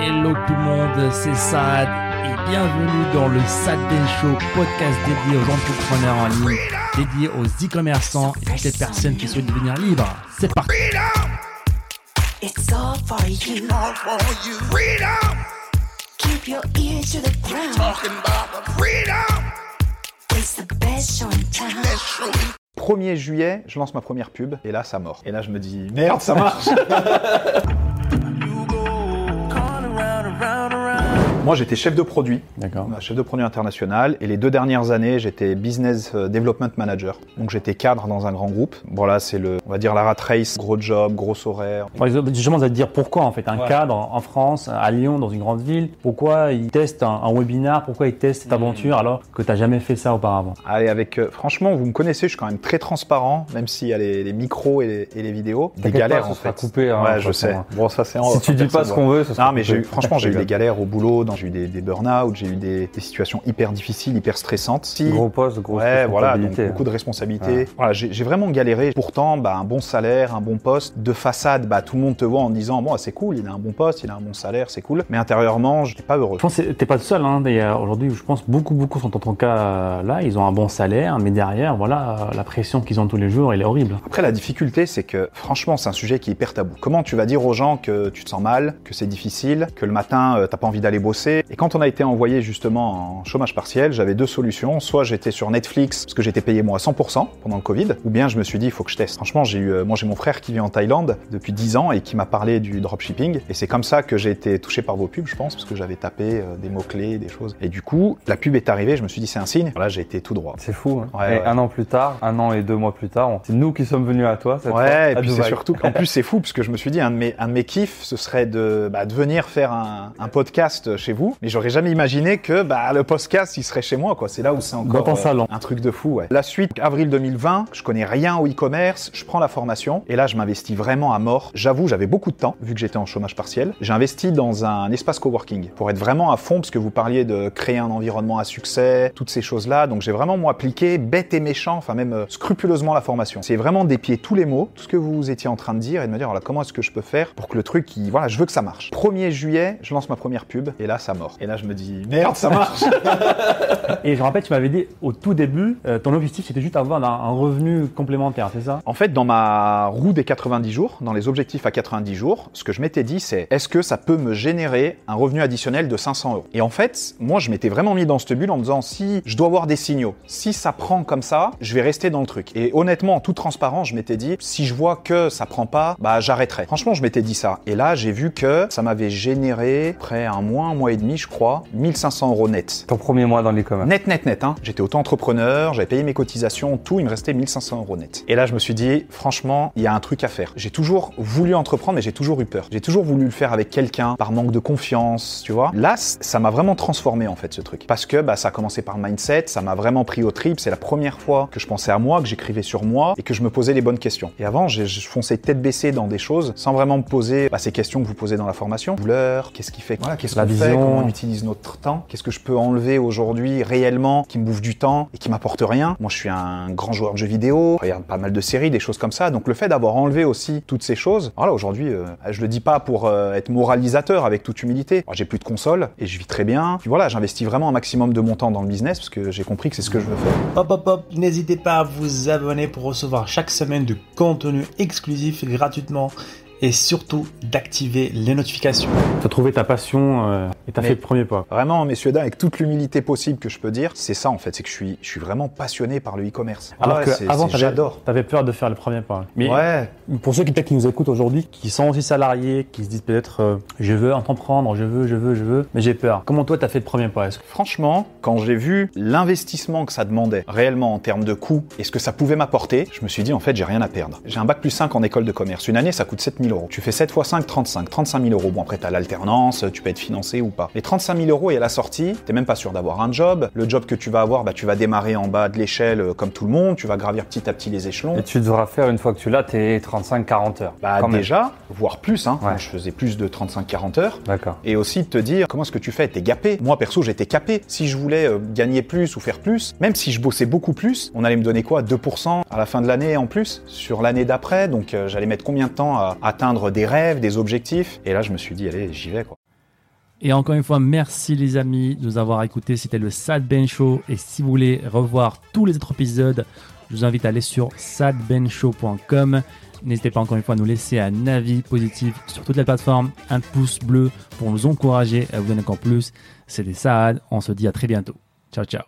Hello tout le monde, c'est Sad et bienvenue dans le Sad Show, podcast dédié aux entrepreneurs en ligne, dédié aux e-commerçants et toutes les personnes qui souhaitent devenir libres. C'est parti. It's all for you. all for you. Freedom, Keep your ears to the ground. talking about the freedom. It's the best show in town. Let's show you 1er juillet, je lance ma première pub et là ça mord. Et là je me dis merde, ça marche. Moi j'étais chef de produit, D'accord. chef de produit international et les deux dernières années j'étais business euh, development manager. Donc j'étais cadre dans un grand groupe. Voilà, c'est le on va dire la rat race, gros job, gros horaire. Justement, allez te dire pourquoi en fait un cadre en France, à Lyon, dans une grande ville, pourquoi il teste un, un webinar, pourquoi il teste cette aventure alors que tu n'as jamais fait ça auparavant? Allez, avec euh, franchement, vous me connaissez, je suis quand même très transparent, même s'il y a les, les micros et les, et les vidéos. Des galères pas, en fait. coupé, hein, ouais, je sais. Bon, ça c'est Si tu dis pas ce qu'on veut, ce sera Non, mais j'ai franchement, j'ai eu des galères au boulot, dans- j'ai eu des, des burn-out, j'ai eu des, des situations hyper difficiles, hyper stressantes. Si, Gros poste, grosse Ouais, voilà, donc beaucoup de responsabilités. Voilà, j'ai vraiment galéré. Pourtant, bah, un bon salaire, un bon poste. De façade, bah, tout le monde te voit en disant, bon, c'est cool, il a un bon poste, il a un bon salaire, c'est cool. Mais intérieurement, j'étais pas heureux. Je pense que t'es pas le seul. Hein. D'ailleurs, Aujourd'hui, je pense beaucoup, beaucoup sont dans ton cas euh, là. Ils ont un bon salaire, mais derrière, voilà, euh, la pression qu'ils ont tous les jours, elle est horrible. Après, la difficulté, c'est que, franchement, c'est un sujet qui est hyper tabou. Comment tu vas dire aux gens que tu te sens mal, que c'est difficile, que le matin, euh, t'as pas envie d'aller bosser Et quand on a été envoyé justement en chômage partiel, j'avais deux solutions. Soit j'étais sur Netflix, parce que j'étais payé moi à 100% pendant le Covid, ou bien je me suis dit, il faut que je teste. Franchement, j'ai eu, euh, moi j'ai mon frère qui vit en Thaïlande depuis 10 ans et qui m'a parlé du dropshipping. Et c'est comme ça que j'ai été touché par vos pubs, je pense, parce que j'avais tapé euh, des mots-clés, des choses. Et du coup, la pub est arrivée, je me suis dit, c'est un signe. Voilà, j'ai été tout droit. C'est fou. hein. Ouais, et ouais. un an plus tard, un an et deux mois plus tard, on- c'est nous qui sommes venus à toi cette fois, Ouais, et puis c'est surtout qu'en plus c'est fou parce que je me suis dit un de mes un de mes kiffs ce serait de, bah, de venir faire un, un podcast chez vous, mais j'aurais jamais imaginé que bah, le podcast il serait chez moi quoi. C'est là où c'est encore Dans ton salon. un truc de fou. Ouais. La suite avril 2020, je connais rien au e-commerce, je prends la formation et là je m'investis vraiment à mort. J'avoue j'avais beaucoup de temps vu que j'étais en chômage partiel. J'ai investi dans un espace coworking pour être vraiment à fond parce que vous parliez de créer un environnement à succès, toutes ces choses là. Donc j'ai vraiment moi appliqué bête et méchant, enfin même euh, scrupuleusement la formation. C'est vraiment d'épier tous les mots, tout ce que vous étiez en train de dire et de me dire voilà comment est-ce que je peux faire pour que le truc, il- voilà, je veux que ça marche. 1er juillet, je lance ma première pub et là ça mord. Et là je me dis merde ça marche. Et je me rappelle, tu m'avais dit au tout début, euh, ton objectif c'était juste avoir un, un revenu complémentaire, c'est ça? En fait, dans ma roue des 90 jours, dans les objectifs à 90 jours, ce que je m'étais dit, c'est est-ce que ça peut me générer un revenu additionnel de 500 euros? Et en fait, moi, je m'étais vraiment mis dans cette bulle en me disant si je dois avoir des signaux, si ça prend comme ça, je vais rester dans le truc. Et honnêtement, en toute transparence, je m'étais dit si je vois que ça prend pas, bah j'arrêterai. Franchement, je m'étais dit ça. Et là, j'ai vu que ça m'avait généré près un mois, un mois et demi, je crois, 1500 euros net. Ton premier mois dans l'e-commerce. Net, net, net. Hein. J'étais auto-entrepreneur, j'avais payé mes cotisations, tout, il me restait 1500 euros net. Et là, je me suis dit, franchement, il y a un truc à faire. J'ai toujours voulu entreprendre, mais j'ai toujours eu peur. J'ai toujours voulu le faire avec quelqu'un, par manque de confiance, tu vois. Là, ça m'a vraiment transformé, en fait, ce truc. Parce que bah, ça a commencé par le mindset, ça m'a vraiment pris au trip. C'est la première fois que je pensais à moi, que j'écrivais sur moi et que je me posais les bonnes questions. Et avant, je fonçais tête baissée dans des choses sans vraiment me poser bah, ces questions que vous posez dans la formation. Douleur, qu'est-ce qui fait Voilà, qu'est-ce La vision. Comment on utilise notre temps? Qu'est-ce que je peux enlever aujourd'hui réellement qui me bouffe du temps et qui m'apporte rien? Moi, je suis un grand joueur de jeux vidéo, je regarde pas mal de séries, des choses comme ça. Donc le fait d'avoir enlevé aussi toutes ces choses, voilà, aujourd'hui, euh, je le dis pas pour euh, être moralisateur avec toute humilité. J'ai plus de console et je vis très bien. Puis voilà, j'investis vraiment un maximum de mon temps dans le business parce que j'ai compris que c'est ce que je veux faire. Hop hop hop, n'hésitez pas à vous abonner pour recevoir chaque semaine du contenu exclusif gratuitement et surtout d'activer les notifications. Tu as trouvé ta passion euh, et tu as Mais- fait le premier pas. Vraiment, messieurs dames, avec toute l'humilité possible que je peux dire, c'est ça en fait, c'est que je suis, je suis vraiment passionné par le e-commerce. Alors Ouais, que avant, j'adore. t'avais peur de faire le premier pas. Mais Ouais, pour ceux qui peut-être qui nous écoutent aujourd'hui, qui sont aussi salariés, qui se disent peut-être euh, je veux entreprendre, je veux, je veux, je veux, mais j'ai peur. Comment toi t'as fait le premier pas? Est-ce que- Franchement, quand j'ai vu l'investissement que ça demandait réellement en termes de coûts et ce que ça pouvait m'apporter, je me suis dit en fait j'ai rien à perdre. J'ai un bac plus 5 en école de commerce. Une année ça coûte 7000 euros. Tu fais 7 x 5, 35. 35 000 euros. Bon après t'as l'alternance, tu peux être financé ou pas. Les 35 000 euros et à la sortie, t'es même pas sûr d'avoir un job. Le job que tu vas avoir, bah, tu vas démarrer en bas de l'échelle euh, comme tout le monde. Tu vas gravir petit à petit les échelons. Et tu devras faire, une fois que tu l'as, tes 35-40 heures. Bah Quand même. déjà, voire plus. Hein. Ouais. Moi, je faisais plus de 35-40 heures. D'accord. Et aussi de te dire comment est-ce que tu fais, t'es gapé. Moi perso j'étais capé. Si je voulais euh, gagner plus ou faire plus, même si je bossais beaucoup plus, on allait me donner quoi? 2% à la fin de l'année en plus sur l'année d'après. Donc euh, j'allais mettre combien de temps à atteindre des rêves, des objectifs. Et là je me suis dit allez j'y vais quoi. Et encore une fois, merci les amis de nous avoir écoutés. C'était le Sad Ben Show. Et si vous voulez revoir tous les autres épisodes, je vous invite à aller sur sadbenshow.com. N'hésitez pas encore une fois à nous laisser un avis positif sur toutes les plateformes, un pouce bleu pour nous encourager à vous donner encore plus. C'était Saad. On se dit à très bientôt. Ciao, ciao.